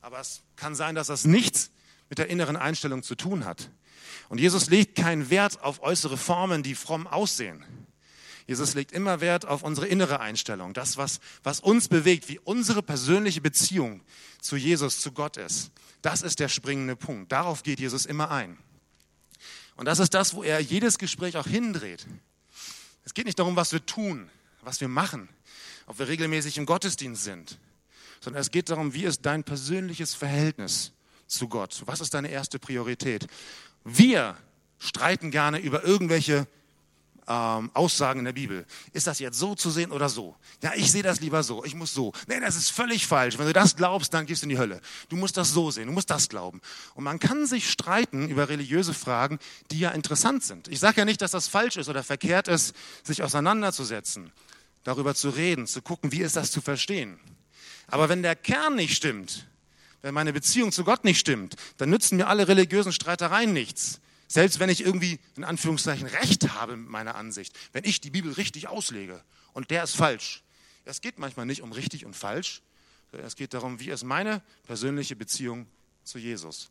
aber es kann sein, dass das nichts mit der inneren Einstellung zu tun hat. Und Jesus legt keinen Wert auf äußere Formen, die fromm aussehen. Jesus legt immer Wert auf unsere innere Einstellung, das, was, was uns bewegt, wie unsere persönliche Beziehung zu Jesus, zu Gott ist. Das ist der springende Punkt. Darauf geht Jesus immer ein. Und das ist das, wo er jedes Gespräch auch hindreht. Es geht nicht darum, was wir tun, was wir machen, ob wir regelmäßig im Gottesdienst sind, sondern es geht darum, wie ist dein persönliches Verhältnis zu Gott? Was ist deine erste Priorität? Wir streiten gerne über irgendwelche ähm, Aussagen in der Bibel. Ist das jetzt so zu sehen oder so? Ja, ich sehe das lieber so. Ich muss so. Nee, das ist völlig falsch. Wenn du das glaubst, dann gehst du in die Hölle. Du musst das so sehen. Du musst das glauben. Und man kann sich streiten über religiöse Fragen, die ja interessant sind. Ich sage ja nicht, dass das falsch ist oder verkehrt ist, sich auseinanderzusetzen darüber zu reden, zu gucken, wie ist das zu verstehen. Aber wenn der Kern nicht stimmt, wenn meine Beziehung zu Gott nicht stimmt, dann nützen mir alle religiösen Streitereien nichts. Selbst wenn ich irgendwie in Anführungszeichen Recht habe mit meiner Ansicht, wenn ich die Bibel richtig auslege und der ist falsch. Es geht manchmal nicht um richtig und falsch, sondern es geht darum, wie ist meine persönliche Beziehung zu Jesus.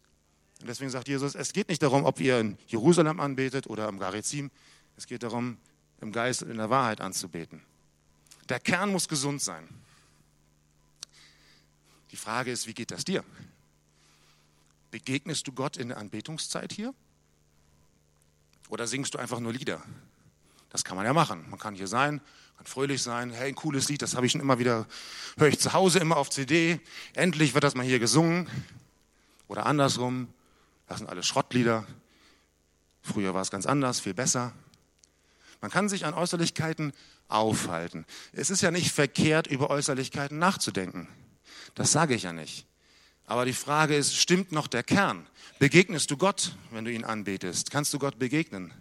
Und deswegen sagt Jesus, es geht nicht darum, ob ihr in Jerusalem anbetet oder im Garizim. Es geht darum, im Geist und in der Wahrheit anzubeten. Der Kern muss gesund sein. Die Frage ist, wie geht das dir? Begegnest du Gott in der Anbetungszeit hier? Oder singst du einfach nur Lieder? Das kann man ja machen. Man kann hier sein, kann fröhlich sein. Hey, ein cooles Lied, das habe ich schon immer wieder, höre ich zu Hause immer auf CD. Endlich wird das mal hier gesungen. Oder andersrum, das sind alles Schrottlieder. Früher war es ganz anders, viel besser. Man kann sich an Äußerlichkeiten aufhalten. Es ist ja nicht verkehrt, über Äußerlichkeiten nachzudenken. Das sage ich ja nicht. Aber die Frage ist, stimmt noch der Kern? Begegnest du Gott, wenn du ihn anbetest? Kannst du Gott begegnen?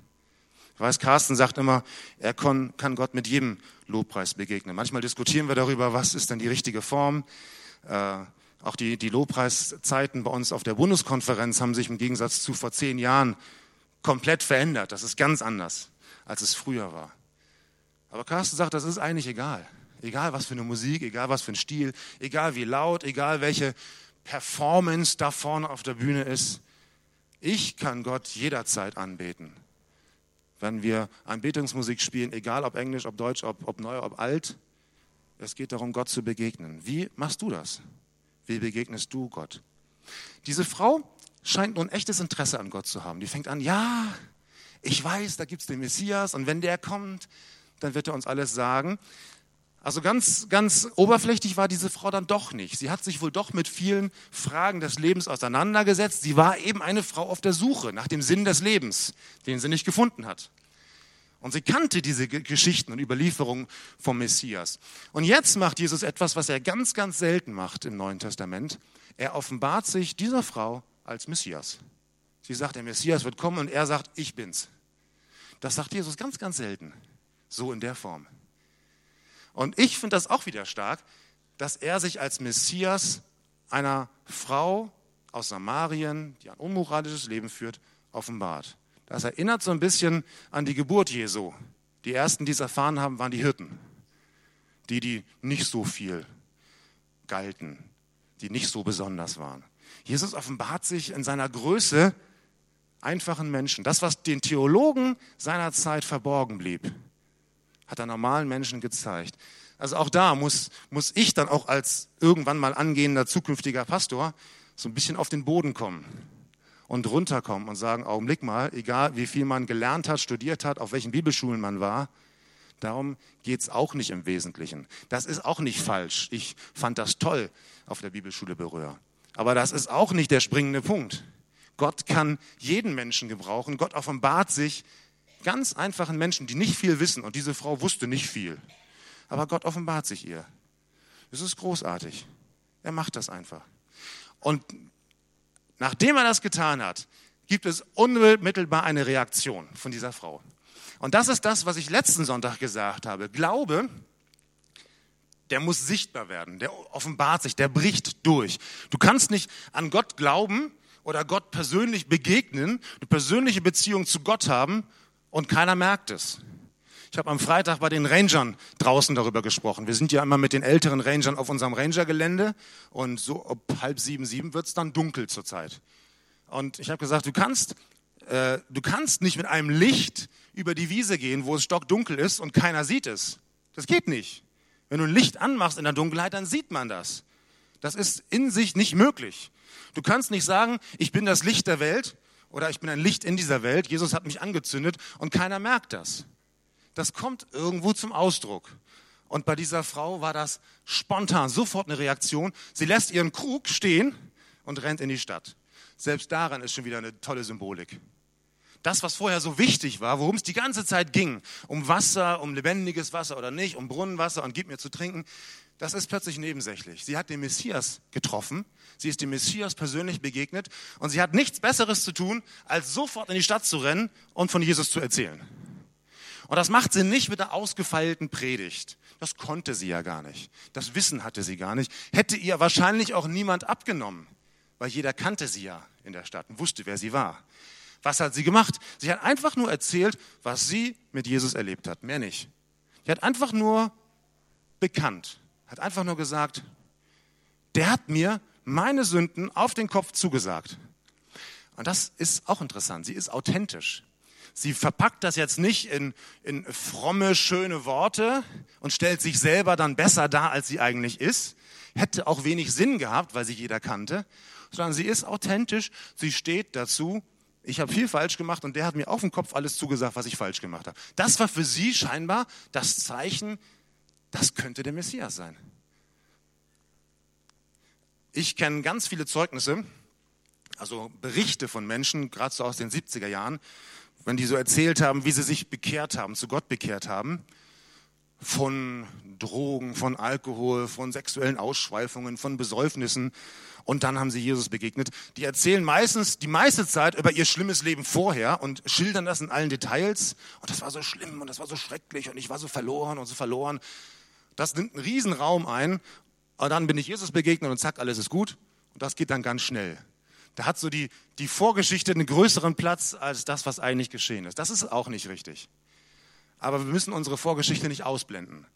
Ich weiß, Carsten sagt immer, er kann, Gott mit jedem Lobpreis begegnen. Manchmal diskutieren wir darüber, was ist denn die richtige Form. Äh, auch die, die Lobpreiszeiten bei uns auf der Bundeskonferenz haben sich im Gegensatz zu vor zehn Jahren komplett verändert. Das ist ganz anders, als es früher war. Aber Carsten sagt, das ist eigentlich egal. Egal was für eine Musik, egal was für ein Stil, egal wie laut, egal welche Performance da vorne auf der Bühne ist. Ich kann Gott jederzeit anbeten. Wenn wir Anbetungsmusik spielen, egal ob Englisch, ob Deutsch, ob, ob neu, ob alt, es geht darum, Gott zu begegnen. Wie machst du das? Wie begegnest du Gott? Diese Frau scheint nun echtes Interesse an Gott zu haben. Die fängt an, ja, ich weiß, da gibt es den Messias und wenn der kommt, dann wird er uns alles sagen. Also ganz, ganz oberflächlich war diese Frau dann doch nicht. Sie hat sich wohl doch mit vielen Fragen des Lebens auseinandergesetzt. Sie war eben eine Frau auf der Suche nach dem Sinn des Lebens, den sie nicht gefunden hat. Und sie kannte diese Geschichten und Überlieferungen vom Messias. Und jetzt macht Jesus etwas, was er ganz, ganz selten macht im Neuen Testament. Er offenbart sich dieser Frau als Messias. Sie sagt, der Messias wird kommen und er sagt, ich bin's. Das sagt Jesus ganz, ganz selten. So in der Form. Und ich finde das auch wieder stark, dass er sich als Messias einer Frau aus Samarien, die ein unmoralisches Leben führt, offenbart. Das erinnert so ein bisschen an die Geburt Jesu. Die ersten, die es erfahren haben, waren die Hirten. Die, die nicht so viel galten, die nicht so besonders waren. Jesus offenbart sich in seiner Größe einfachen Menschen. Das, was den Theologen seiner Zeit verborgen blieb, hat er normalen Menschen gezeigt. Also auch da muss, muss ich dann auch als irgendwann mal angehender zukünftiger Pastor so ein bisschen auf den Boden kommen und runterkommen und sagen, Augenblick mal, egal wie viel man gelernt hat, studiert hat, auf welchen Bibelschulen man war, darum geht es auch nicht im Wesentlichen. Das ist auch nicht falsch. Ich fand das toll auf der Bibelschule Berühr. Aber das ist auch nicht der springende Punkt. Gott kann jeden Menschen gebrauchen. Gott offenbart sich ganz einfachen Menschen, die nicht viel wissen. Und diese Frau wusste nicht viel. Aber Gott offenbart sich ihr. Es ist großartig. Er macht das einfach. Und nachdem er das getan hat, gibt es unmittelbar eine Reaktion von dieser Frau. Und das ist das, was ich letzten Sonntag gesagt habe. Glaube, der muss sichtbar werden, der offenbart sich, der bricht durch. Du kannst nicht an Gott glauben oder Gott persönlich begegnen, eine persönliche Beziehung zu Gott haben und keiner merkt es. Ich habe am Freitag bei den Rangern draußen darüber gesprochen. Wir sind ja immer mit den älteren Rangern auf unserem Rangergelände und so ob halb sieben, sieben wird es dann dunkel zurzeit. Und ich habe gesagt, du kannst, äh, du kannst nicht mit einem Licht über die Wiese gehen, wo es stockdunkel ist und keiner sieht es. Das geht nicht. Wenn du ein Licht anmachst in der Dunkelheit, dann sieht man das. Das ist in sich nicht möglich. Du kannst nicht sagen, ich bin das Licht der Welt oder ich bin ein Licht in dieser Welt, Jesus hat mich angezündet und keiner merkt das. Das kommt irgendwo zum Ausdruck. Und bei dieser Frau war das spontan, sofort eine Reaktion. Sie lässt ihren Krug stehen und rennt in die Stadt. Selbst daran ist schon wieder eine tolle Symbolik. Das, was vorher so wichtig war, worum es die ganze Zeit ging, um Wasser, um lebendiges Wasser oder nicht, um Brunnenwasser und gib mir zu trinken, das ist plötzlich nebensächlich. Sie hat den Messias getroffen, sie ist dem Messias persönlich begegnet und sie hat nichts Besseres zu tun, als sofort in die Stadt zu rennen und von Jesus zu erzählen. Und das macht sie nicht mit einer ausgefeilten Predigt. Das konnte sie ja gar nicht. Das Wissen hatte sie gar nicht. Hätte ihr wahrscheinlich auch niemand abgenommen, weil jeder kannte sie ja in der Stadt und wusste, wer sie war. Was hat sie gemacht? Sie hat einfach nur erzählt, was sie mit Jesus erlebt hat, mehr nicht. Sie hat einfach nur bekannt, hat einfach nur gesagt, der hat mir meine Sünden auf den Kopf zugesagt. Und das ist auch interessant. Sie ist authentisch. Sie verpackt das jetzt nicht in, in fromme, schöne Worte und stellt sich selber dann besser dar, als sie eigentlich ist. Hätte auch wenig Sinn gehabt, weil sie jeder kannte. Sondern sie ist authentisch. Sie steht dazu. Ich habe viel falsch gemacht und der hat mir auf den Kopf alles zugesagt, was ich falsch gemacht habe. Das war für sie scheinbar das Zeichen, das könnte der Messias sein. Ich kenne ganz viele Zeugnisse, also Berichte von Menschen, gerade so aus den 70er Jahren, wenn die so erzählt haben, wie sie sich bekehrt haben, zu Gott bekehrt haben, von Drogen, von Alkohol, von sexuellen Ausschweifungen, von Besäufnissen und dann haben sie Jesus begegnet. Die erzählen meistens die meiste Zeit über ihr schlimmes Leben vorher und schildern das in allen Details und das war so schlimm und das war so schrecklich und ich war so verloren und so verloren. Das nimmt einen riesen Raum ein und dann bin ich Jesus begegnet und zack, alles ist gut und das geht dann ganz schnell. Da hat so die, die Vorgeschichte einen größeren Platz als das, was eigentlich geschehen ist. Das ist auch nicht richtig. Aber wir müssen unsere Vorgeschichte nicht ausblenden.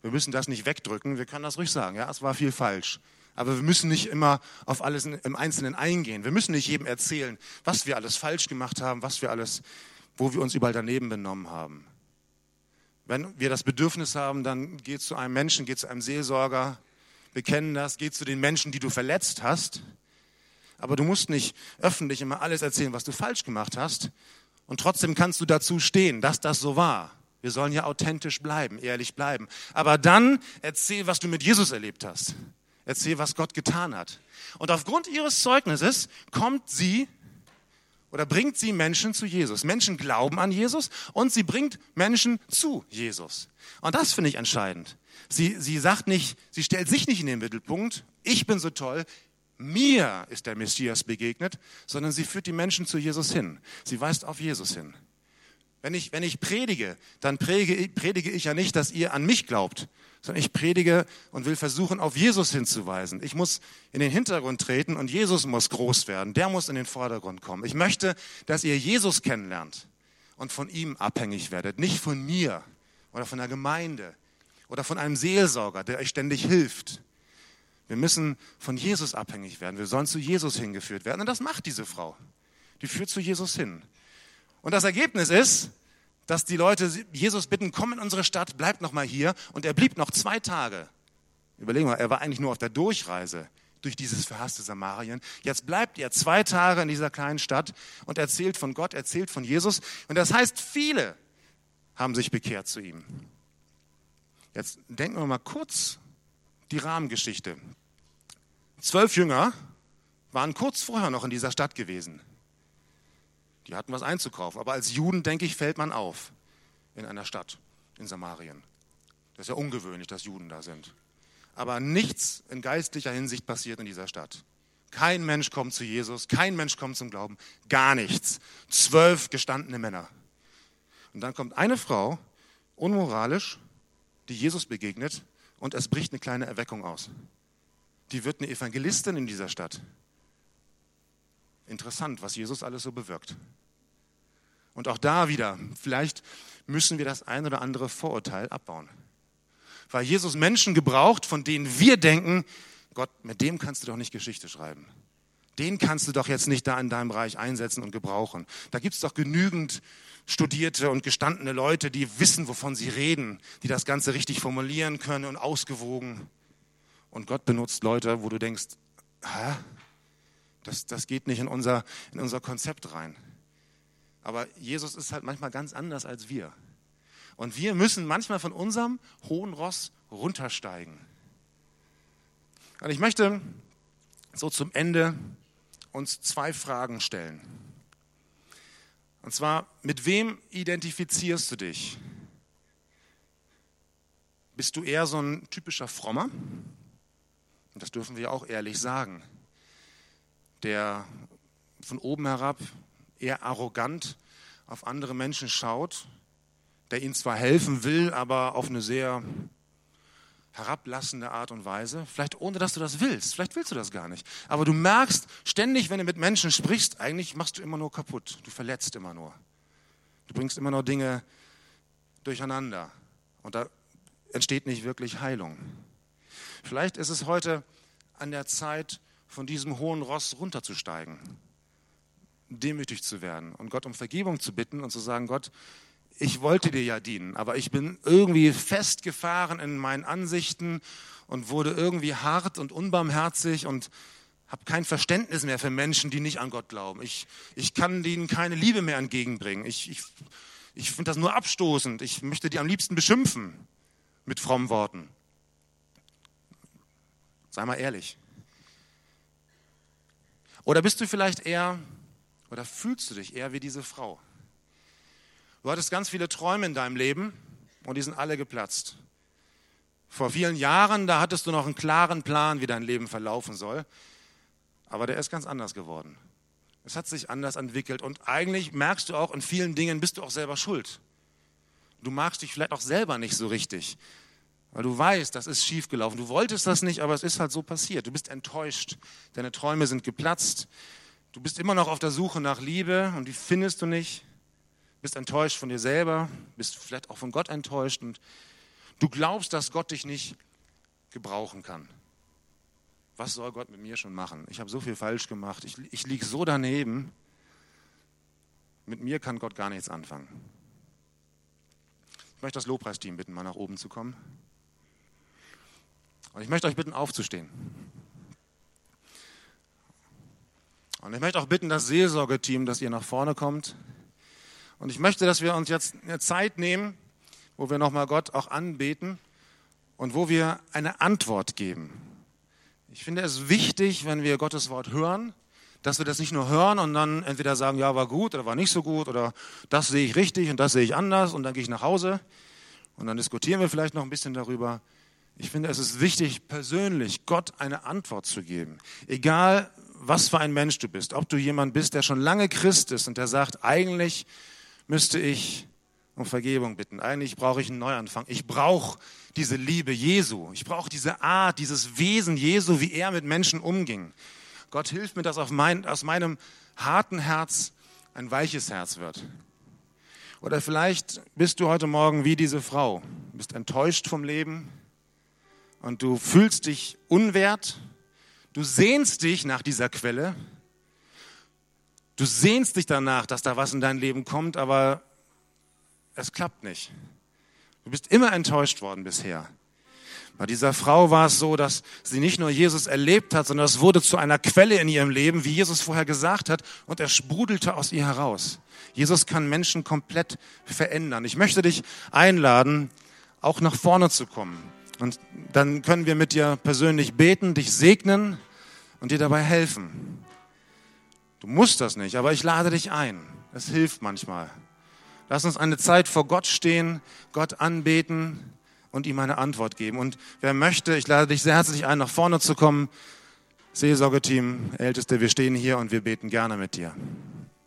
Wir müssen das nicht wegdrücken. Wir können das ruhig sagen. Ja, es war viel falsch. Aber wir müssen nicht immer auf alles im Einzelnen eingehen. Wir müssen nicht jedem erzählen, was wir alles falsch gemacht haben, was wir alles, wo wir uns überall daneben benommen haben. Wenn wir das Bedürfnis haben, dann geh zu einem Menschen, geh zu einem Seelsorger, bekennen das, geh zu den Menschen, die du verletzt hast aber du musst nicht öffentlich immer alles erzählen, was du falsch gemacht hast. Und trotzdem kannst du dazu stehen, dass das so war. Wir sollen ja authentisch bleiben, ehrlich bleiben. Aber dann erzähl, was du mit Jesus erlebt hast. Erzähl, was Gott getan hat. Und aufgrund ihres Zeugnisses kommt sie oder bringt sie Menschen zu Jesus. Menschen glauben an Jesus und sie bringt Menschen zu Jesus. Und das finde ich entscheidend. Sie, sie sagt nicht, sie stellt sich nicht in den Mittelpunkt. Ich bin so toll mir ist der Messias begegnet, sondern sie führt die Menschen zu Jesus hin. Sie weist auf Jesus hin. Wenn ich, wenn ich predige, dann predige, predige ich ja nicht, dass ihr an mich glaubt, sondern ich predige und will versuchen, auf Jesus hinzuweisen. Ich muss in den Hintergrund treten und Jesus muss groß werden. Der muss in den Vordergrund kommen. Ich möchte, dass ihr Jesus kennenlernt und von ihm abhängig werdet, nicht von mir oder von der Gemeinde oder von einem Seelsorger, der euch ständig hilft. Wir müssen von Jesus abhängig werden. Wir sollen zu Jesus hingeführt werden. Und das macht diese Frau. Die führt zu Jesus hin. Und das Ergebnis ist, dass die Leute Jesus bitten, komm in unsere Stadt, bleib noch mal hier. Und er blieb noch zwei Tage. Überlegen wir, er war eigentlich nur auf der Durchreise durch dieses verhasste Samarien. Jetzt bleibt er zwei Tage in dieser kleinen Stadt und erzählt von Gott, erzählt von Jesus. Und das heißt, viele haben sich bekehrt zu ihm. Jetzt denken wir mal kurz die Rahmengeschichte. Zwölf Jünger waren kurz vorher noch in dieser Stadt gewesen. Die hatten was einzukaufen. Aber als Juden, denke ich, fällt man auf in einer Stadt in Samarien. Das ist ja ungewöhnlich, dass Juden da sind. Aber nichts in geistlicher Hinsicht passiert in dieser Stadt. Kein Mensch kommt zu Jesus, kein Mensch kommt zum Glauben, gar nichts. Zwölf gestandene Männer. Und dann kommt eine Frau, unmoralisch, die Jesus begegnet und es bricht eine kleine Erweckung aus. Die wird eine Evangelistin in dieser Stadt. Interessant, was Jesus alles so bewirkt. Und auch da wieder, vielleicht müssen wir das ein oder andere Vorurteil abbauen. Weil Jesus Menschen gebraucht, von denen wir denken, Gott, mit dem kannst du doch nicht Geschichte schreiben. Den kannst du doch jetzt nicht da in deinem Bereich einsetzen und gebrauchen. Da gibt es doch genügend studierte und gestandene Leute, die wissen, wovon sie reden, die das Ganze richtig formulieren können und ausgewogen. Und Gott benutzt Leute, wo du denkst, hä? Das, das geht nicht in unser, in unser Konzept rein. Aber Jesus ist halt manchmal ganz anders als wir. Und wir müssen manchmal von unserem hohen Ross runtersteigen. Und ich möchte so zum Ende uns zwei Fragen stellen. Und zwar, mit wem identifizierst du dich? Bist du eher so ein typischer Frommer? Und das dürfen wir auch ehrlich sagen. Der von oben herab eher arrogant auf andere Menschen schaut, der ihnen zwar helfen will, aber auf eine sehr herablassende Art und Weise, vielleicht ohne dass du das willst, vielleicht willst du das gar nicht. Aber du merkst ständig, wenn du mit Menschen sprichst, eigentlich machst du immer nur kaputt, du verletzt immer nur. Du bringst immer nur Dinge durcheinander und da entsteht nicht wirklich Heilung. Vielleicht ist es heute an der Zeit, von diesem hohen Ross runterzusteigen, demütig zu werden und Gott um Vergebung zu bitten und zu sagen, Gott, ich wollte dir ja dienen, aber ich bin irgendwie festgefahren in meinen Ansichten und wurde irgendwie hart und unbarmherzig und habe kein Verständnis mehr für Menschen, die nicht an Gott glauben. Ich, ich kann denen keine Liebe mehr entgegenbringen. Ich, ich, ich finde das nur abstoßend. Ich möchte die am liebsten beschimpfen mit frommen Worten. Sei mal ehrlich. Oder bist du vielleicht eher, oder fühlst du dich eher wie diese Frau? Du hattest ganz viele Träume in deinem Leben und die sind alle geplatzt. Vor vielen Jahren, da hattest du noch einen klaren Plan, wie dein Leben verlaufen soll, aber der ist ganz anders geworden. Es hat sich anders entwickelt und eigentlich merkst du auch, in vielen Dingen bist du auch selber schuld. Du magst dich vielleicht auch selber nicht so richtig, weil du weißt, das ist schiefgelaufen. Du wolltest das nicht, aber es ist halt so passiert. Du bist enttäuscht, deine Träume sind geplatzt. Du bist immer noch auf der Suche nach Liebe und die findest du nicht bist enttäuscht von dir selber, bist vielleicht auch von Gott enttäuscht und du glaubst, dass Gott dich nicht gebrauchen kann. Was soll Gott mit mir schon machen? Ich habe so viel falsch gemacht, ich, ich liege so daneben. Mit mir kann Gott gar nichts anfangen. Ich möchte das Lobpreisteam bitten, mal nach oben zu kommen. Und ich möchte euch bitten, aufzustehen. Und ich möchte auch bitten, das Seelsorgeteam, dass ihr nach vorne kommt. Und ich möchte, dass wir uns jetzt eine Zeit nehmen, wo wir nochmal Gott auch anbeten und wo wir eine Antwort geben. Ich finde es wichtig, wenn wir Gottes Wort hören, dass wir das nicht nur hören und dann entweder sagen, ja, war gut oder war nicht so gut oder das sehe ich richtig und das sehe ich anders und dann gehe ich nach Hause und dann diskutieren wir vielleicht noch ein bisschen darüber. Ich finde, es ist wichtig, persönlich Gott eine Antwort zu geben. Egal, was für ein Mensch du bist, ob du jemand bist, der schon lange Christ ist und der sagt, eigentlich müsste ich um Vergebung bitten. Eigentlich brauche ich einen Neuanfang. Ich brauche diese Liebe Jesu. Ich brauche diese Art, dieses Wesen Jesu, wie er mit Menschen umging. Gott hilft mir, dass mein, aus meinem harten Herz ein weiches Herz wird. Oder vielleicht bist du heute Morgen wie diese Frau, bist enttäuscht vom Leben und du fühlst dich unwert, du sehnst dich nach dieser Quelle, Du sehnst dich danach, dass da was in dein Leben kommt, aber es klappt nicht. Du bist immer enttäuscht worden bisher. Bei dieser Frau war es so, dass sie nicht nur Jesus erlebt hat, sondern es wurde zu einer Quelle in ihrem Leben, wie Jesus vorher gesagt hat, und er sprudelte aus ihr heraus. Jesus kann Menschen komplett verändern. Ich möchte dich einladen, auch nach vorne zu kommen. Und dann können wir mit dir persönlich beten, dich segnen und dir dabei helfen. Du musst das nicht, aber ich lade dich ein. Es hilft manchmal. Lass uns eine Zeit vor Gott stehen, Gott anbeten und ihm eine Antwort geben. Und wer möchte, ich lade dich sehr herzlich ein, nach vorne zu kommen. Seelsorgeteam, Älteste, wir stehen hier und wir beten gerne mit dir.